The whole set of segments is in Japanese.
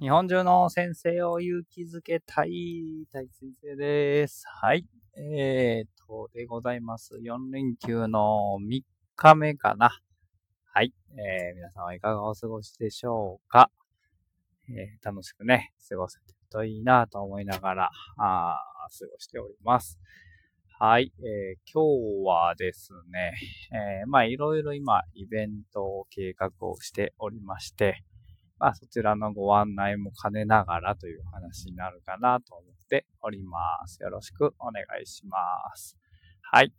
日本中の先生を勇気づけたい、大先生です。はい。えーと、でございます。4連休の3日目かな。はい。えー、皆さんはいかがお過ごしでしょうか。えー、楽しくね、過ごせてるといいなと思いながら、あ過ごしております。はい。えー、今日はですね、えー、まあいろいろ今イベントを計画をしておりまして、まあ、そちらのご案内も兼ねながらという話になるかなと思っております。よろしくお願いします。はい。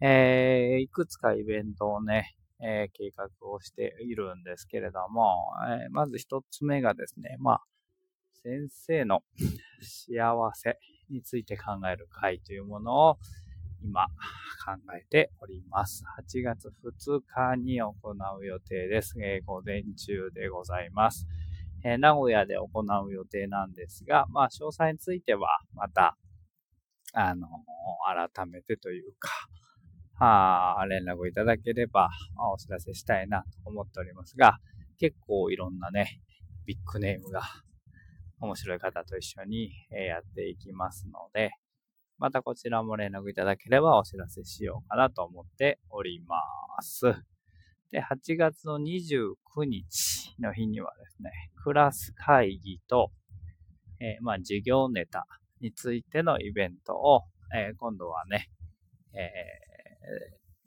えー、いくつかイベントをね、えー、計画をしているんですけれども、えー、まず一つ目がですね、まあ、先生の幸せについて考える会というものを、今考えております。8月2日に行う予定です。えー、午前中でございます。えー、名古屋で行う予定なんですが、まあ、詳細についてはまた、あの改めてというか、あ連絡いただければお知らせしたいなと思っておりますが、結構いろんなね、ビッグネームが面白い方と一緒にやっていきますので、またこちらも連絡いただければお知らせしようかなと思っております。で、8月の29日の日にはですね、クラス会議と、えー、まあ、授業ネタについてのイベントを、えー、今度はね、えー、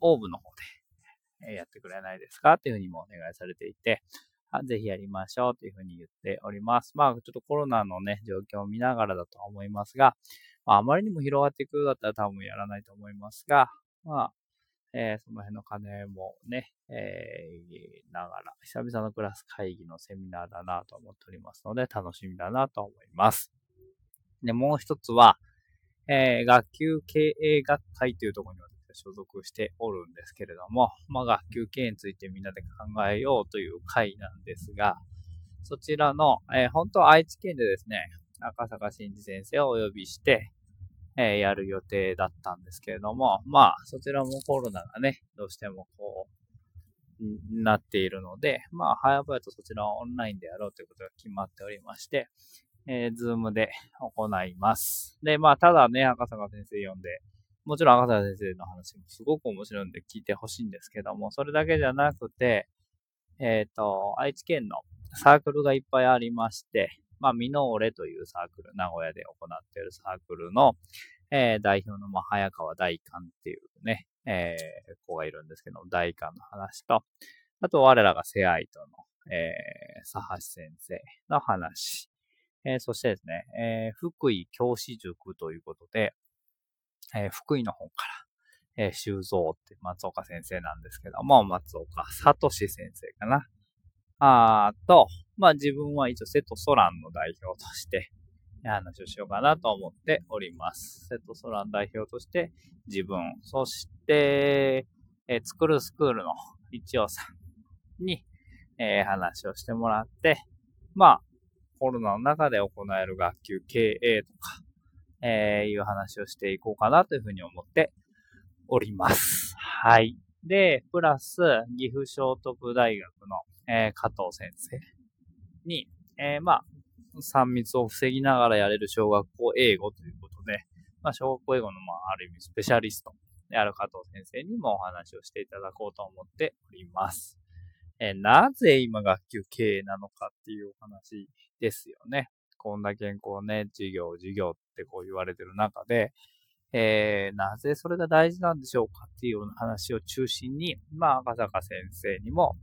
オーブの方でやってくれないですかっていうふうにもお願いされていて、ぜひやりましょうというふうに言っております。まあ、ちょっとコロナのね、状況を見ながらだと思いますが、まあ、あまりにも広がっていくようだったら多分やらないと思いますが、まあ、えー、その辺の金もね、えー、ながら、久々のクラス会議のセミナーだなと思っておりますので、楽しみだなと思います。で、もう一つは、えー、学級経営学会というところに私所属しておるんですけれども、まあ、学級経営についてみんなで考えようという会なんですが、そちらの、えー、本当は愛知県でですね、赤坂真治先生をお呼びして、え、やる予定だったんですけれども、まあ、そちらもコロナがね、どうしてもこう、なっているので、まあ、早々とそちらをオンラインでやろうということが決まっておりまして、えー、ズームで行います。で、まあ、ただね、赤坂先生呼んで、もちろん赤坂先生の話もすごく面白いんで聞いてほしいんですけども、それだけじゃなくて、えっ、ー、と、愛知県のサークルがいっぱいありまして、まあ、ミノーレというサークル、名古屋で行っているサークルの、えー、代表の、まあ、早川大官っていうね、えー、子がいるんですけど、大官の話と、あと、我らがセアイトの、えー、佐橋先生の話、えー、そしてですね、えー、福井教師塾ということで、えー、福井の方から、えー、修造って松岡先生なんですけども、松岡聡先生かな。あと、まあ自分は一応瀬戸ソランの代表として話をしようかなと思っております。瀬戸ソラン代表として自分、そして、え、作るスクールの一応さんに、えー、話をしてもらって、まあコロナの中で行える学級経営とか、えー、いう話をしていこうかなというふうに思っております。はい。で、プラス、岐阜聖徳大学の、えー、加藤先生に、えー、まあ、3密を防ぎながらやれる小学校英語ということで、まあ、小学校英語の、まあ、ある意味スペシャリストである加藤先生にもお話をしていただこうと思っております。えー、なぜ今学級経営なのかっていうお話ですよね。こんだけこうね、授業、授業ってこう言われてる中で、えー、なぜそれが大事なんでしょうかっていうような話を中心に、まあ、赤坂先生にも、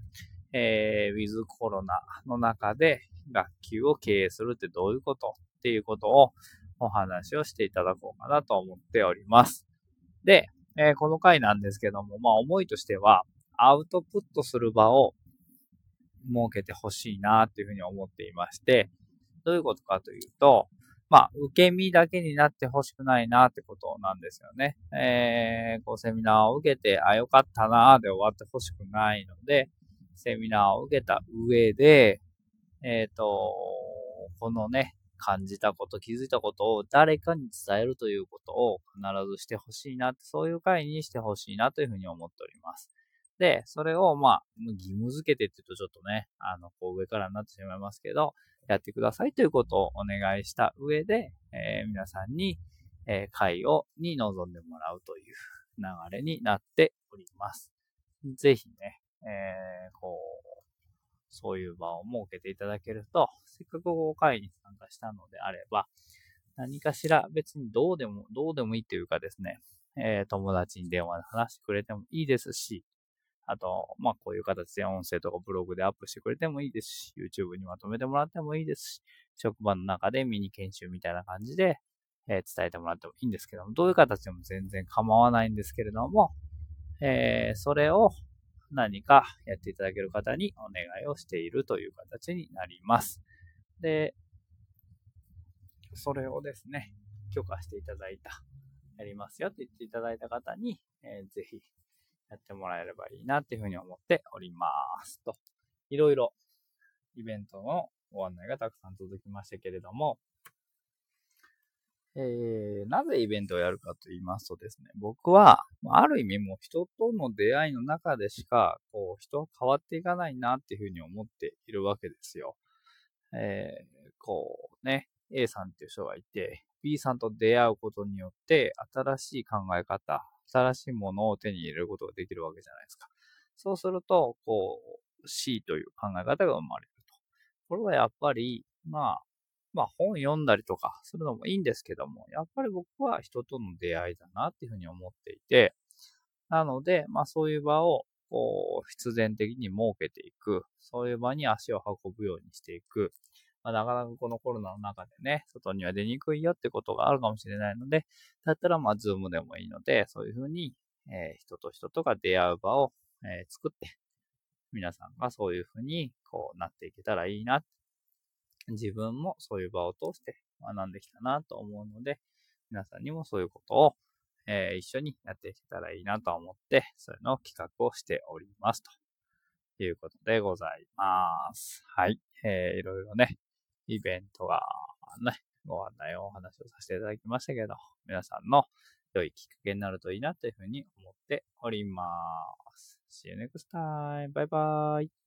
えー、ウィズコロナの中で学級を経営するってどういうことっていうことをお話をしていただこうかなと思っております。で、えー、この回なんですけども、まあ思いとしては、アウトプットする場を設けてほしいなっていうふうに思っていまして、どういうことかというと、まあ、受け身だけになってほしくないなってことなんですよね。えー、こうセミナーを受けて、あ、よかったなーで終わってほしくないので、セミナーを受けた上で、えっ、ー、と、このね、感じたこと、気づいたことを誰かに伝えるということを必ずしてほしいな、そういう会にしてほしいなというふうに思っております。で、それを、まあ、義務付けてって言うとちょっとね、あの、こう上からになってしまいますけど、やってくださいということをお願いした上で、えー、皆さんに、えー、会を、に臨んでもらうという流れになっております。ぜひね、えー、こう、そういう場を設けていただけると、せっかく5会に参加したのであれば、何かしら別にどうでも、どうでもいいというかですね、えー、友達に電話で話してくれてもいいですし、あと、まあ、こういう形で音声とかブログでアップしてくれてもいいですし、YouTube にまとめてもらってもいいですし、職場の中でミニ研修みたいな感じで、えー、伝えてもらってもいいんですけども、どういう形でも全然構わないんですけれども、えー、それを何かやっていただける方にお願いをしているという形になります。で、それをですね、許可していただいた、やりますよって言っていただいた方に、えー、ぜひやってもらえればいいなっていうふうに思っております。と、いろいろイベントのご案内がたくさん届きましたけれども、えー、なぜイベントをやるかと言いますとですね、僕は、ある意味もう人との出会いの中でしか、こう、人は変わっていかないなっていうふうに思っているわけですよ。えー、こうね、A さんっていう人がいて、B さんと出会うことによって、新しい考え方、新しいものを手に入れることができるわけじゃないですか。そうすると、こう、C という考え方が生まれると。これはやっぱり、まあ、まあ本読んだりとかするのもいいんですけども、やっぱり僕は人との出会いだなっていうふうに思っていて、なので、まあそういう場をこう必然的に設けていく、そういう場に足を運ぶようにしていく。まあ、なかなかこのコロナの中でね、外には出にくいよってことがあるかもしれないので、だったらまあズームでもいいので、そういうふうに、え、人と人とが出会う場を、え、作って、皆さんがそういうふうにこうなっていけたらいいな自分もそういう場を通して学んできたなと思うので、皆さんにもそういうことを、えー、一緒にやっていけたらいいなと思って、そういうのを企画をしております。ということでございます。はい。えー、いろいろね、イベントがね、ご案内をお話をさせていただきましたけど、皆さんの良いきっかけになるといいなというふうに思っております。See you next time. Bye bye.